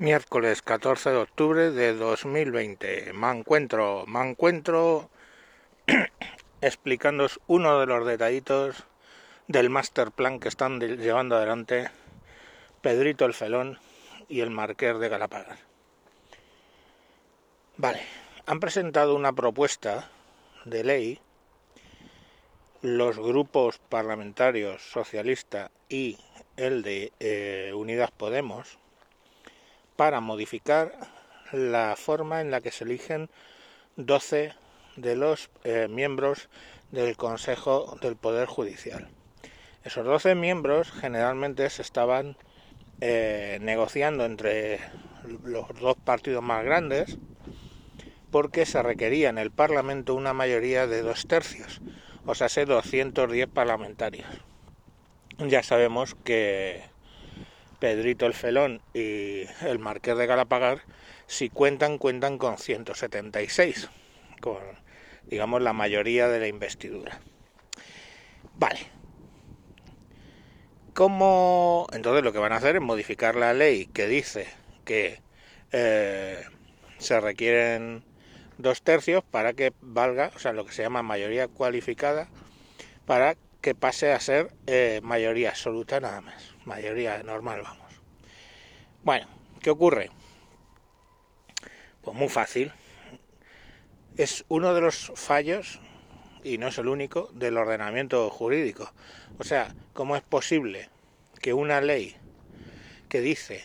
Miércoles 14 de octubre de 2020. Me encuentro, me encuentro explicándoos uno de los detallitos del master plan que están llevando adelante Pedrito el Felón y el Marqués de Galapagar. Vale, han presentado una propuesta de ley los grupos parlamentarios socialista y el de eh, Unidas Podemos para modificar la forma en la que se eligen 12 de los eh, miembros del Consejo del Poder Judicial. Esos 12 miembros generalmente se estaban eh, negociando entre los dos partidos más grandes porque se requería en el Parlamento una mayoría de dos tercios, o sea, 210 parlamentarios. Ya sabemos que Pedrito el Felón y el Marqués de Galapagar, si cuentan, cuentan con 176, con, digamos, la mayoría de la investidura. Vale. ¿Cómo? Entonces lo que van a hacer es modificar la ley que dice que eh, se requieren dos tercios para que valga, o sea, lo que se llama mayoría cualificada, para pase a ser eh, mayoría absoluta nada más, mayoría normal, vamos. Bueno, ¿qué ocurre? Pues muy fácil. Es uno de los fallos, y no es el único, del ordenamiento jurídico. O sea, ¿cómo es posible que una ley que dice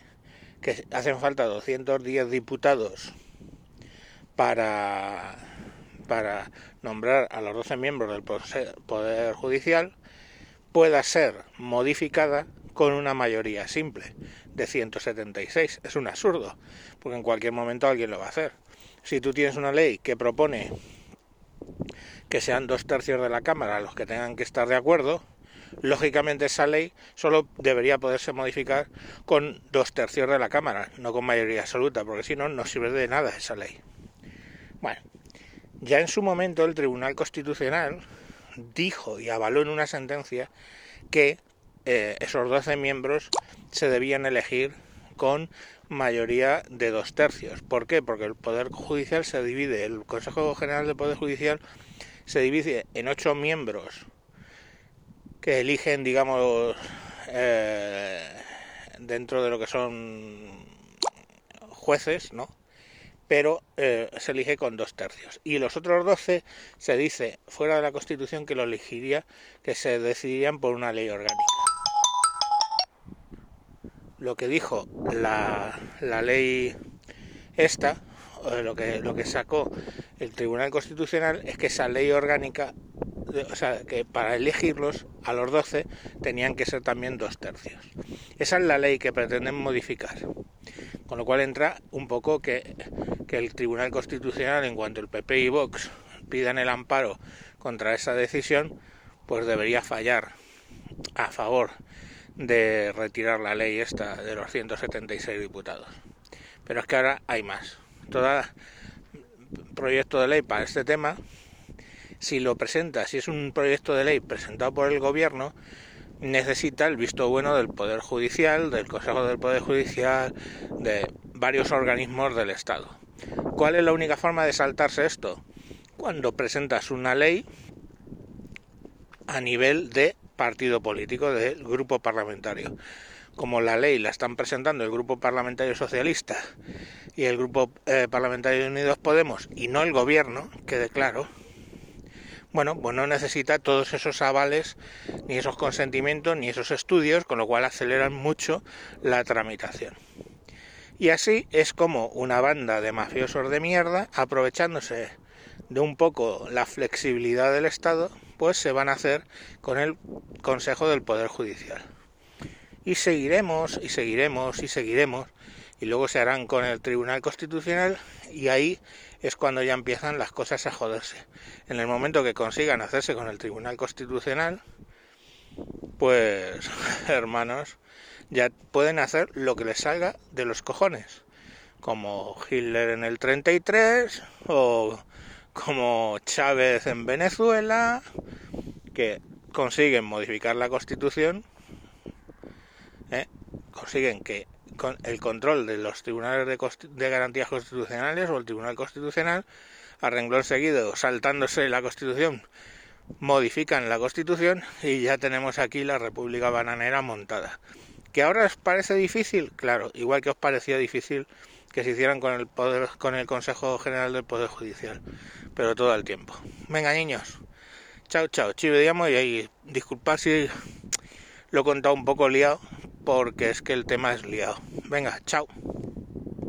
que hacen falta 210 diputados para para nombrar a los 12 miembros del Poder Judicial pueda ser modificada con una mayoría simple de 176. Es un absurdo, porque en cualquier momento alguien lo va a hacer. Si tú tienes una ley que propone que sean dos tercios de la Cámara los que tengan que estar de acuerdo, lógicamente esa ley solo debería poderse modificar con dos tercios de la Cámara, no con mayoría absoluta, porque si no, no sirve de nada esa ley. Bueno, ya en su momento el Tribunal Constitucional dijo y avaló en una sentencia que eh, esos 12 miembros se debían elegir con mayoría de dos tercios. ¿Por qué? Porque el Poder Judicial se divide, el Consejo General del Poder Judicial se divide en ocho miembros que eligen, digamos, eh, dentro de lo que son jueces, ¿no? Pero eh, se elige con dos tercios. Y los otros doce se dice fuera de la Constitución que lo elegiría, que se decidirían por una ley orgánica. Lo que dijo la, la ley esta, lo que, lo que sacó el Tribunal Constitucional es que esa ley orgánica, o sea, que para elegirlos a los doce tenían que ser también dos tercios. Esa es la ley que pretenden modificar. Con lo cual entra un poco que, el Tribunal Constitucional, en cuanto el PP y Vox pidan el amparo contra esa decisión, pues debería fallar a favor de retirar la ley esta de los 176 diputados. Pero es que ahora hay más. Todo proyecto de ley para este tema, si lo presenta, si es un proyecto de ley presentado por el gobierno, necesita el visto bueno del Poder Judicial, del Consejo del Poder Judicial, de varios organismos del Estado. ¿Cuál es la única forma de saltarse esto? Cuando presentas una ley a nivel de partido político, del grupo parlamentario. Como la ley la están presentando el grupo parlamentario socialista y el grupo eh, parlamentario de Unidos Podemos y no el gobierno, quede claro, bueno, pues no necesita todos esos avales, ni esos consentimientos, ni esos estudios, con lo cual aceleran mucho la tramitación. Y así es como una banda de mafiosos de mierda, aprovechándose de un poco la flexibilidad del Estado, pues se van a hacer con el Consejo del Poder Judicial. Y seguiremos, y seguiremos, y seguiremos, y luego se harán con el Tribunal Constitucional, y ahí es cuando ya empiezan las cosas a joderse. En el momento que consigan hacerse con el Tribunal Constitucional, pues hermanos, ya pueden hacer lo que les salga de los cojones, como Hitler en el 33 o como Chávez en Venezuela, que consiguen modificar la Constitución, ¿eh? consiguen que con el control de los tribunales de, garantías constitucionales o el Tribunal Constitucional, a renglón seguido, saltándose la Constitución, modifican la Constitución y ya tenemos aquí la República Bananera montada. ¿Que ahora os parece difícil? Claro, igual que os parecía difícil que se hicieran con el, poder, con el Consejo General del Poder Judicial, pero todo el tiempo. Venga, niños. Chao, chao. Chiveríamos y ahí, disculpad si lo he contado un poco liado, porque es que el tema es liado. Venga, chao.